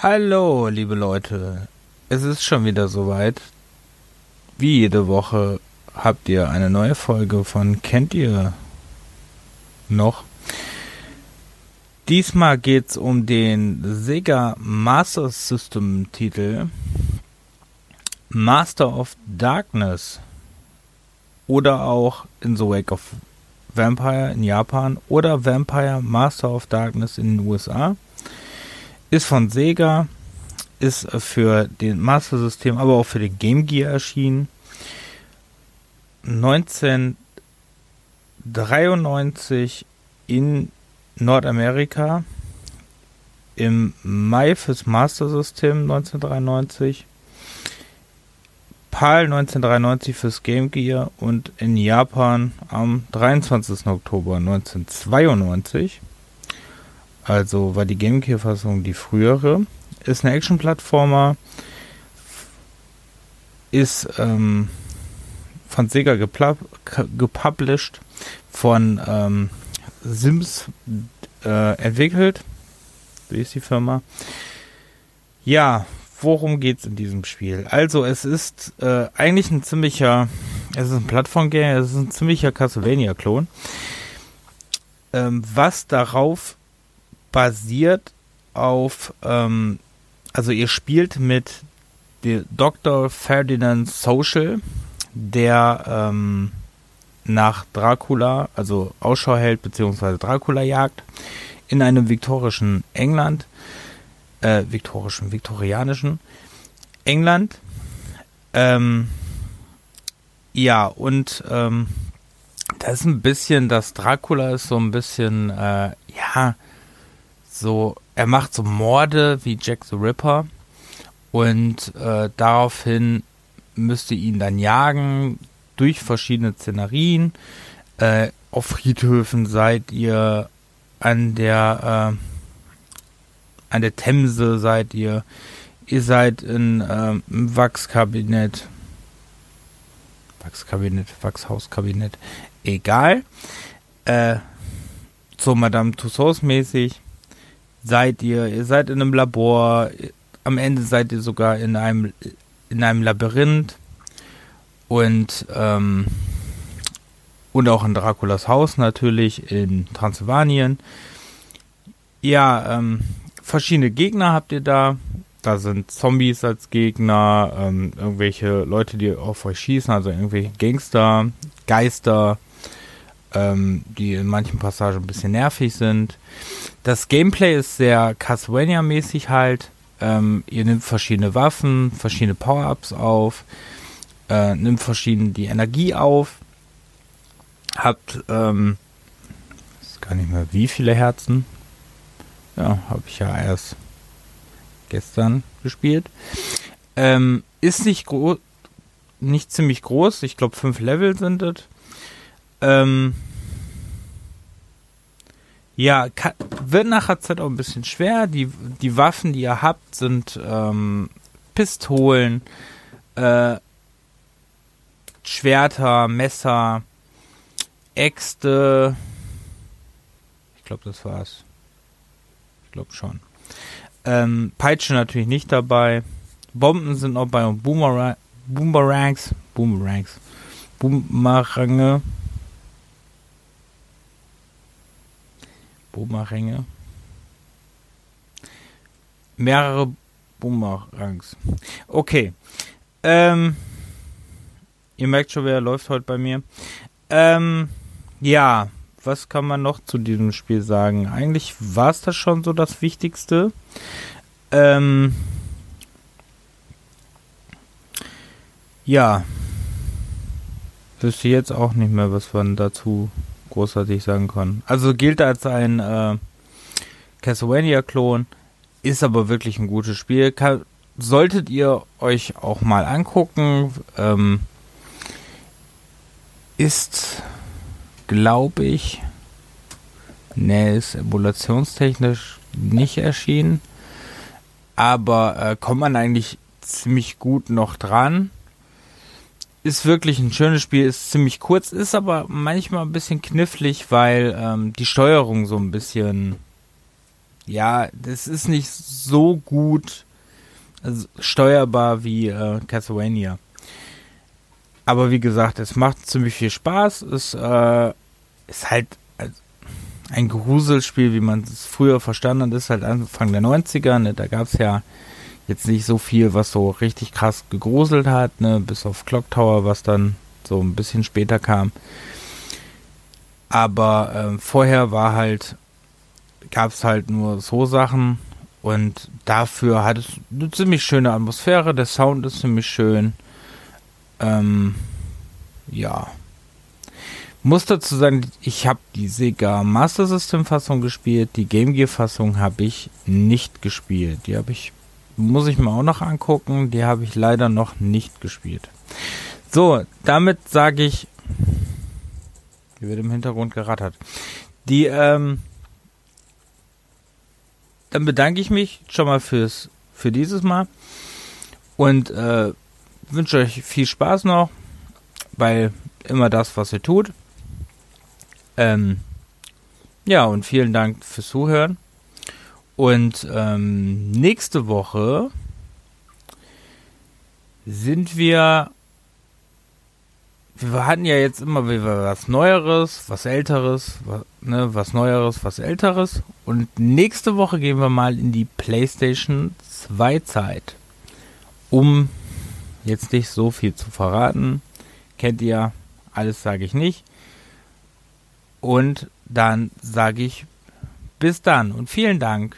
Hallo, liebe Leute. Es ist schon wieder soweit. Wie jede Woche habt ihr eine neue Folge von Kennt ihr noch? Diesmal geht's um den Sega Master System Titel Master of Darkness oder auch In the Wake of Vampire in Japan oder Vampire Master of Darkness in den USA. Ist von Sega, ist für den Master System, aber auch für den Game Gear erschienen. 1993 in Nordamerika. Im Mai fürs Master System 1993. PAL 1993 fürs Game Gear und in Japan am 23. Oktober 1992 also war die GameCube-Fassung die frühere. Ist eine Action-Plattformer. Ist ähm, von Sega gepublished, von ähm, Sims äh, entwickelt. Wie ist die Firma? Ja, worum geht's in diesem Spiel? Also es ist äh, eigentlich ein ziemlicher, es ist ein Plattform-Game, es ist ein ziemlicher Castlevania-Klon. Ähm, was darauf basiert auf, ähm, also ihr spielt mit Dr. Ferdinand Social, der ähm, nach Dracula, also Ausschau hält, beziehungsweise Dracula jagt, in einem viktorischen England, äh, viktorischen, viktorianischen England. Ähm, ja, und ähm, das ist ein bisschen, das Dracula ist so ein bisschen, äh, ja, so, er macht so Morde wie Jack the Ripper und äh, daraufhin müsste ihn dann jagen durch verschiedene Szenarien. Äh, auf Friedhöfen seid ihr an der äh, an der Themse seid ihr. Ihr seid in ähm, Wachskabinett. Wachskabinett, Wachshauskabinett. Egal. Äh, so Madame Tussauds mäßig seid ihr, ihr seid in einem Labor, am Ende seid ihr sogar in einem, in einem Labyrinth und, ähm, und auch in Draculas Haus natürlich in Transsilvanien. Ja, ähm, verschiedene Gegner habt ihr da. Da sind Zombies als Gegner, ähm, irgendwelche Leute, die auf euch schießen, also irgendwelche Gangster, Geister, ähm, die in manchen Passagen ein bisschen nervig sind. Das Gameplay ist sehr Castlevania-mäßig halt. Ähm, ihr nimmt verschiedene Waffen, verschiedene Power-Ups auf, äh, nimmt verschiedene die Energie auf, habt, ähm, ist gar nicht mehr wie viele Herzen. Ja, habe ich ja erst gestern gespielt. Ähm, ist nicht groß, nicht ziemlich groß. Ich glaube, fünf Level sind es. Ähm, ja, kann, wird nachher Zeit auch ein bisschen schwer. Die, die Waffen, die ihr habt, sind ähm, Pistolen, äh, Schwerter, Messer, Äxte. Ich glaube, das war's. Ich glaube schon. Ähm, Peitsche natürlich nicht dabei. Bomben sind auch bei Boomerang, Boomerangs, Boomerangs, Boomerange. Boomerange. Mehrere Boomerangs. Okay. Ähm, ihr merkt schon, wer läuft heute bei mir. Ähm, ja, was kann man noch zu diesem Spiel sagen? Eigentlich war es das schon so das Wichtigste. Ähm, ja. Wüsste jetzt auch nicht mehr, was man dazu großartig sagen kann. Also gilt als ein äh, Castlevania-Klon, ist aber wirklich ein gutes Spiel. Kann, solltet ihr euch auch mal angucken. Ähm, ist, glaube ich, ne, ist emulationstechnisch nicht erschienen. Aber äh, kommt man eigentlich ziemlich gut noch dran ist wirklich ein schönes Spiel, ist ziemlich kurz, ist aber manchmal ein bisschen knifflig, weil ähm, die Steuerung so ein bisschen, ja, das ist nicht so gut also steuerbar wie äh, Castlevania. Aber wie gesagt, es macht ziemlich viel Spaß. Es äh, ist halt ein Gruselspiel, wie man es früher verstanden hat, ist halt Anfang der 90er. Ne? Da gab es ja jetzt nicht so viel, was so richtig krass gegruselt hat, ne? bis auf Clock Tower, was dann so ein bisschen später kam. Aber äh, vorher war halt, gab es halt nur so Sachen und dafür hat es eine ziemlich schöne Atmosphäre, der Sound ist ziemlich schön. Ähm, ja. Muss dazu sagen, ich habe die Sega Master System Fassung gespielt, die Game Gear Fassung habe ich nicht gespielt. Die habe ich, muss ich mir auch noch angucken, die habe ich leider noch nicht gespielt. So, damit sage ich, hier wird im Hintergrund gerattert. Die, ähm, dann bedanke ich mich schon mal fürs, für dieses Mal und äh, wünsche euch viel Spaß noch bei immer das, was ihr tut. Ähm, ja, und vielen Dank fürs Zuhören. Und ähm, nächste Woche sind wir. Wir hatten ja jetzt immer wieder was Neueres, was Älteres, was, ne, was Neueres, was Älteres. Und nächste Woche gehen wir mal in die PlayStation 2 Zeit. Um jetzt nicht so viel zu verraten. Kennt ihr, alles sage ich nicht. Und dann sage ich bis dann und vielen Dank.